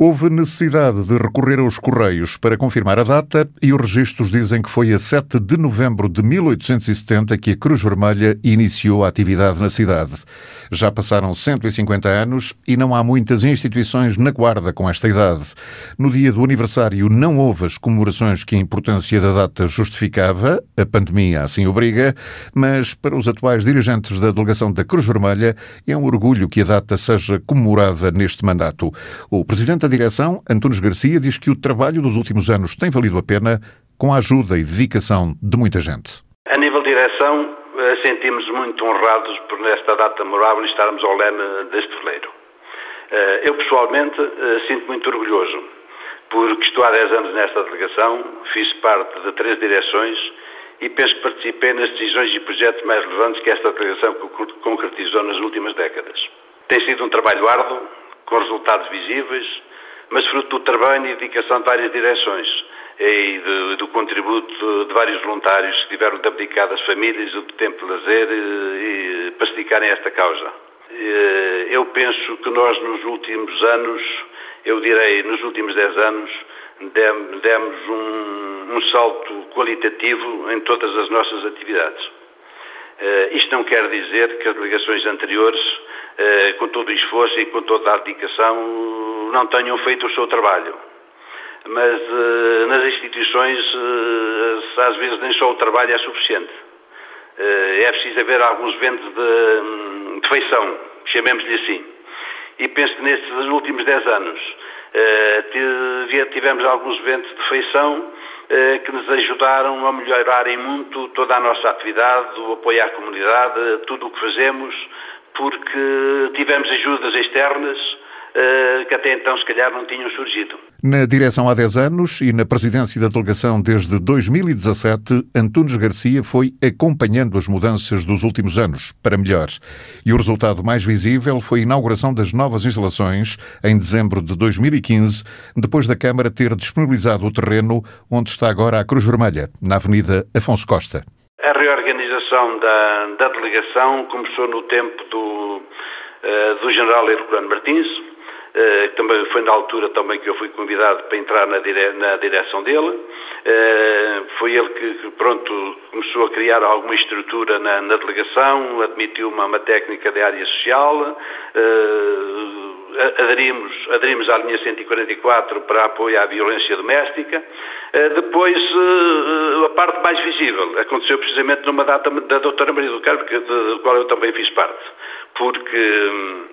Houve necessidade de recorrer aos Correios para confirmar a data e os registros dizem que foi a 7 de novembro de 1870 que a Cruz Vermelha iniciou a atividade na cidade. Já passaram 150 anos e não há muitas instituições na Guarda com esta idade. No dia do aniversário não houve as comemorações que a importância da data justificava, a pandemia assim obriga, mas para os atuais dirigentes da delegação da Cruz Vermelha é um orgulho que a data seja comemorada neste mandato. O presidente direção, Antunes Garcia, diz que o trabalho dos últimos anos tem valido a pena com a ajuda e dedicação de muita gente. A nível de direção, eh, sentimos muito honrados por nesta data memorável estarmos ao leme deste veleiro. Eh, eu, pessoalmente, eh, sinto muito orgulhoso, porque estou há 10 anos nesta delegação, fiz parte de três direções e penso que participei nas decisões e projetos mais relevantes que esta delegação concretizou nas últimas décadas. Tem sido um trabalho árduo, com resultados visíveis, mas fruto do trabalho e dedicação de várias direções e de, do contributo de vários voluntários que tiveram de abdicar das famílias o tempo de lazer e, e para se a esta causa. Eu penso que nós nos últimos anos, eu direi nos últimos 10 anos, demos um, um salto qualitativo em todas as nossas atividades. Uh, isto não quer dizer que as delegações anteriores, uh, com todo o esforço e com toda a dedicação, não tenham feito o seu trabalho. Mas uh, nas instituições, às vezes, nem só o trabalho é suficiente. é preciso haver alguns ventos de, de feição, chamemos-lhe assim. E penso que nestes últimos 10 anos tivemos alguns ventos de feição que nos ajudaram a melhorarem muito toda a nossa atividade, o apoio à comunidade, tudo o que fazemos, porque tivemos ajudas externas eh, que até então se calhar não tinham surgido. Na direção há 10 anos e na presidência da delegação desde 2017, Antunes Garcia foi acompanhando as mudanças dos últimos anos, para melhor. E o resultado mais visível foi a inauguração das novas instalações em dezembro de 2015, depois da Câmara ter disponibilizado o terreno onde está agora a Cruz Vermelha, na Avenida Afonso Costa. A reorganização da, da delegação começou no tempo do, uh, do general Herculano Martins, Uh, também foi na altura também que eu fui convidado para entrar na, dire, na direção dele. Uh, foi ele que, pronto, começou a criar alguma estrutura na, na delegação, admitiu uma, uma, técnica de área social, uh, aderimos, aderimos à linha 144 para apoio à violência doméstica. Depois, a parte mais visível aconteceu precisamente numa data da doutora Maria do Carmo, do qual eu também fiz parte, porque hum,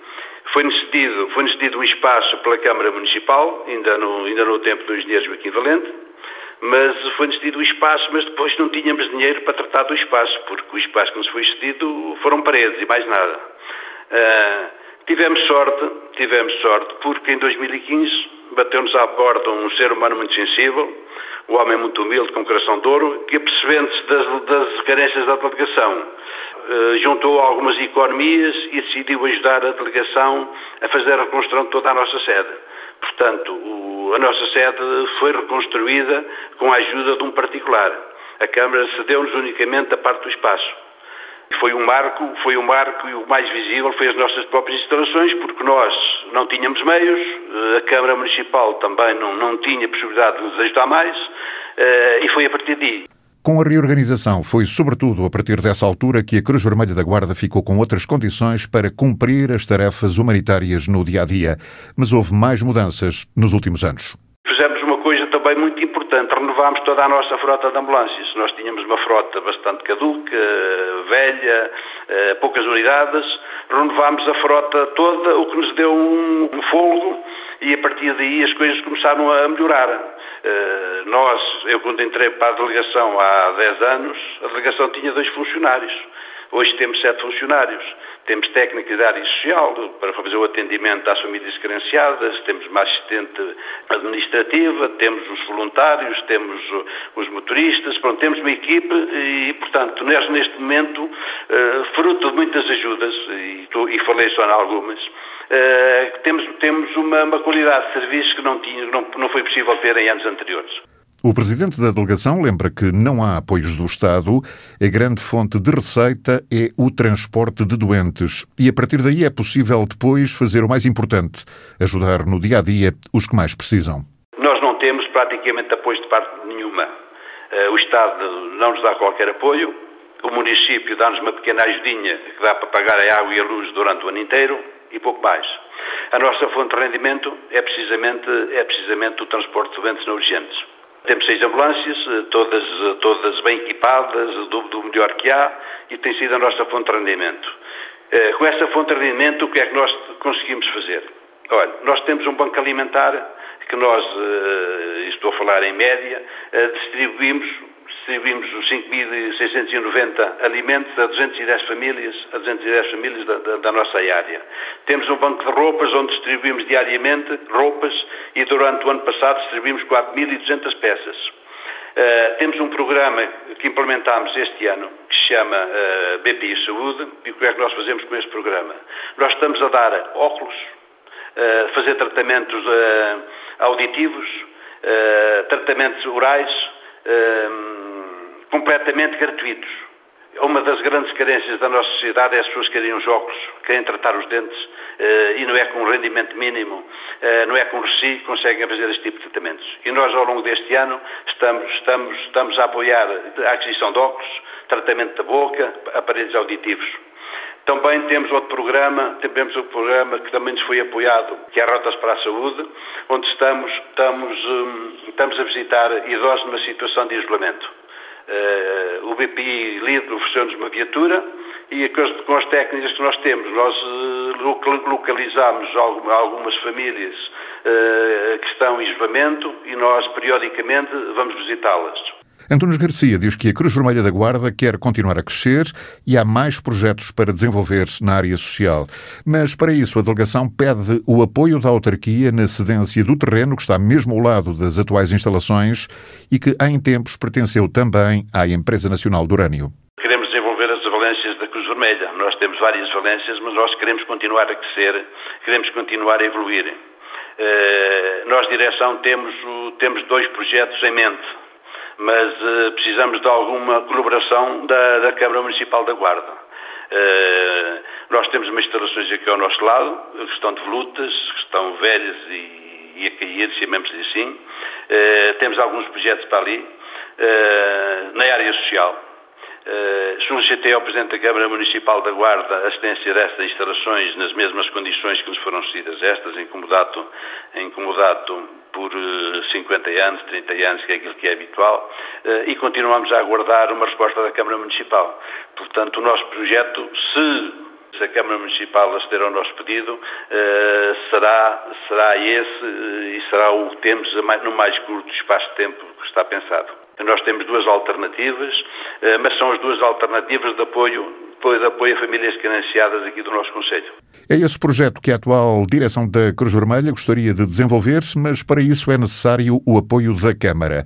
foi-nos cedido, foi cedido um espaço pela Câmara Municipal, ainda no, ainda no tempo do engenheiro Joaquim Valente, mas foi-nos cedido o espaço, mas depois não tínhamos dinheiro para tratar do espaço, porque o espaço que nos foi cedido foram paredes e mais nada. Uh, tivemos sorte, tivemos sorte, porque em 2015 bateu-nos à porta um ser humano muito sensível, um homem muito humilde, com coração de ouro, que apercebendo-se das, das carências da delegação, eh, juntou algumas economias e decidiu ajudar a delegação a fazer a reconstrução de toda a nossa sede. Portanto, o, a nossa sede foi reconstruída com a ajuda de um particular. A Câmara cedeu-nos unicamente a parte do espaço. Foi um marco, foi um marco e o mais visível foi as nossas próprias instalações, porque nós não tínhamos meios, eh, a Câmara Municipal também não, não tinha possibilidade de nos ajudar mais, eh, e foi a partir daí. Com a reorganização, foi sobretudo a partir dessa altura que a Cruz Vermelha da Guarda ficou com outras condições para cumprir as tarefas humanitárias no dia a dia. Mas houve mais mudanças nos últimos anos. Importante: renovámos toda a nossa frota de ambulâncias. Nós tínhamos uma frota bastante caduca, velha, eh, poucas unidades. Renovámos a frota toda, o que nos deu um fogo e a partir daí as coisas começaram a melhorar. Eh, nós, eu quando entrei para a delegação há 10 anos, a delegação tinha dois funcionários. Hoje temos sete funcionários. Temos técnica de área social para fazer o atendimento às famílias carenciadas, temos uma assistente administrativa, temos os voluntários, temos os motoristas, pronto, temos uma equipe e, portanto, nós neste momento, eh, fruto de muitas ajudas, e, falei só em algumas, Uh, temos, temos uma, uma, qualidade de serviço que não, tinha, não, não foi possível ter em anos anteriores. O presidente da delegação lembra que não há apoios do Estado, a grande fonte de receita é o transporte de doentes e a partir daí é possível depois fazer o mais importante, ajudar no dia a dia os que mais precisam. Nós não temos praticamente apoio de parte nenhuma. Eh, o Estado não nos dá qualquer apoio, o município dá-nos uma pequena ajudinha que dá para pagar a água e a luz durante o ano inteiro e pouco mais. A nossa fonte de rendimento é precisamente, é precisamente o transporte de doentes não urgentes. Temos seis ambulâncias, eh, todas, eh, todas bem equipadas, do, do melhor que há, e tem sido a nossa fonte de rendimento. Eh, com essa fonte de rendimento, o que é que nós conseguimos fazer? Olha, nós temos um banco alimentar que nós, estou a falar em média, distribuímos distribuímos os 5.690 alimentos a 210 famílias, a 210 famílias da, da, da, nossa área. Temos um banco de roupas onde distribuímos diariamente roupas e durante o ano passado distribuímos 4.200 peças. Uh, temos um programa que implementámos este ano que se chama uh, eh, BPI Saúde e o que é que nós fazemos com este programa? Nós estamos a dar óculos, uh, fazer tratamentos auditivos, tratamentos orais, completamente gratuitos. Uma das grandes carências da nossa sociedade é as pessoas querem os óculos, querem tratar os dentes uh, e não é com um rendimento mínimo, uh, não é com reci que conseguem fazer este tipo de tratamentos. E nós, ao longo deste ano, estamos, estamos, estamos a apoiar a aquisição de óculos, tratamento da boca, aparelhos auditivos. Também temos outro programa, temos outro programa que também nos foi apoiado, que é Rotas para a Saúde, onde estamos, estamos, um, estamos a visitar idosos numa situação de isolamento. Uh, o BPI Líder ofereceu-nos uma viatura e com as técnicas que nós temos, nós uh, localizamos algumas famílias uh, que estão em isolamento e nós periodicamente vamos visitá-las. Antunes Garcia diz que a Cruz Vermelha da Guarda quer continuar a crescer e há mais projetos para desenvolver na área social. Mas, para isso, a delegação pede o apoio da autarquia na cedência do terreno que está mesmo ao lado das atuais instalações e que, em tempos, pertenceu também à Empresa Nacional do Urânio. Queremos desenvolver as valências da Cruz Vermelha. Nós temos várias valências, mas nós queremos continuar a crescer, queremos continuar a evoluir. Uh, nós, direção, temos, temos dois projetos em mente mas uh, precisamos de alguma colaboração da, da Câmara Municipal da Guarda. Uh, nós temos umas instalações aqui ao nosso lado, que estão de volutas, que estão velhas e, e a cair, chamemos-lhe assim. Uh, temos alguns projetos para ali, na área social. Uh, solicitei ao Presidente da Câmara Municipal da Guarda a assistência destas instalações nas mesmas condições que nos foram cedidas estas, incomodato, incomodato por 50 eh, anos, 30 anos, que é aquilo que é habitual, uh, e continuamos a aguardar uma resposta da Câmara Municipal. Portanto, o nosso projeto, se se a Câmara Municipal aceder ao nosso pedido, será, será esse e será o que temos no mais curto espaço de tempo que está pensado. Nós temos duas alternativas, eh, mas são as duas alternativas de apoio, de apoio a famílias carenciadas aqui do nosso Conselho. É esse projeto que a atual direção da Cruz Vermelha gostaria de desenvolver, mas para isso é necessário o apoio da Câmara.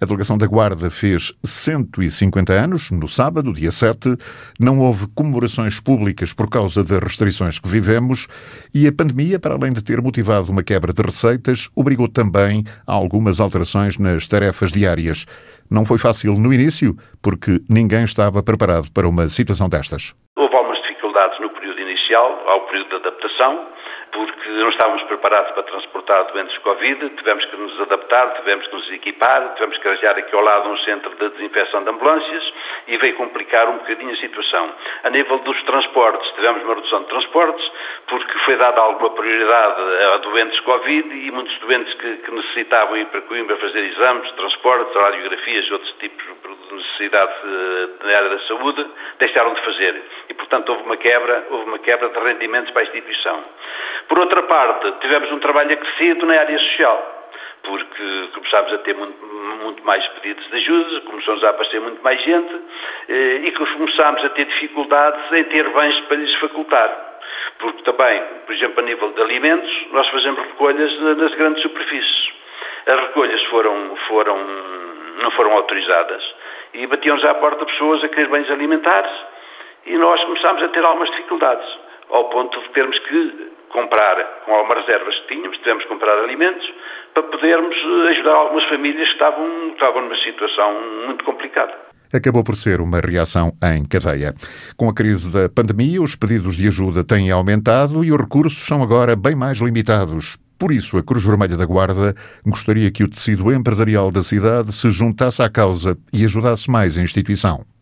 A delegação da Guarda fez 150 anos, no sábado, dia 7. Não houve comemorações públicas por causa das restrições que vivemos e a pandemia, para além de ter motivado uma quebra de receitas, obrigou também a algumas alterações nas tarefas diárias. Não foi fácil no início, porque ninguém estava preparado para uma situação destas. Houve algumas dificuldades no período inicial, ao período de adaptação porque não estávamos preparados para transportar doentes Covid, tivemos que nos adaptar, tivemos que nos equipar, tivemos que arranjar aqui ao lado um centro de desinfecção de ambulâncias e veio complicar um bocadinho a situação. A nível dos transportes, tivemos uma redução de transportes, porque foi dada alguma prioridade a doentes Covid e muitos doentes que, que necessitavam ir para Coimbra fazer exames, transportes, radiografias e outros tipos de necessidade eh, na área da saúde, deixaram de fazer. E, portanto, houve uma quebra, houve uma quebra de rendimentos para a instituição. Por outra parte, tivemos um trabalho acrescido na área social porque começámos a ter muito, muito, mais pedidos de ajuda, começamos a aparecer muito mais gente eh, e começámos a ter dificuldades em ter bens para lhes facultar. Porque também, por exemplo, a nível de alimentos, nós fazemos recolhas nas grandes superfícies. As recolhas foram, foram, não foram autorizadas e batiam-nos à porta pessoas a querer bens alimentares e nós começámos a ter algumas dificuldades, ao ponto de termos que comprar, com algumas reservas que tínhamos, tivemos que comprar alimentos para podermos ajudar algumas famílias que estavam, estavam numa situação muito complicada acabou por ser uma reação em cadeia. Com a crise da pandemia, os pedidos de ajuda têm aumentado e os recursos são agora bem mais limitados. Por isso, a Cruz Vermelha da Guarda gostaria que o tecido empresarial da cidade se juntasse à causa e ajudasse mais a instituição.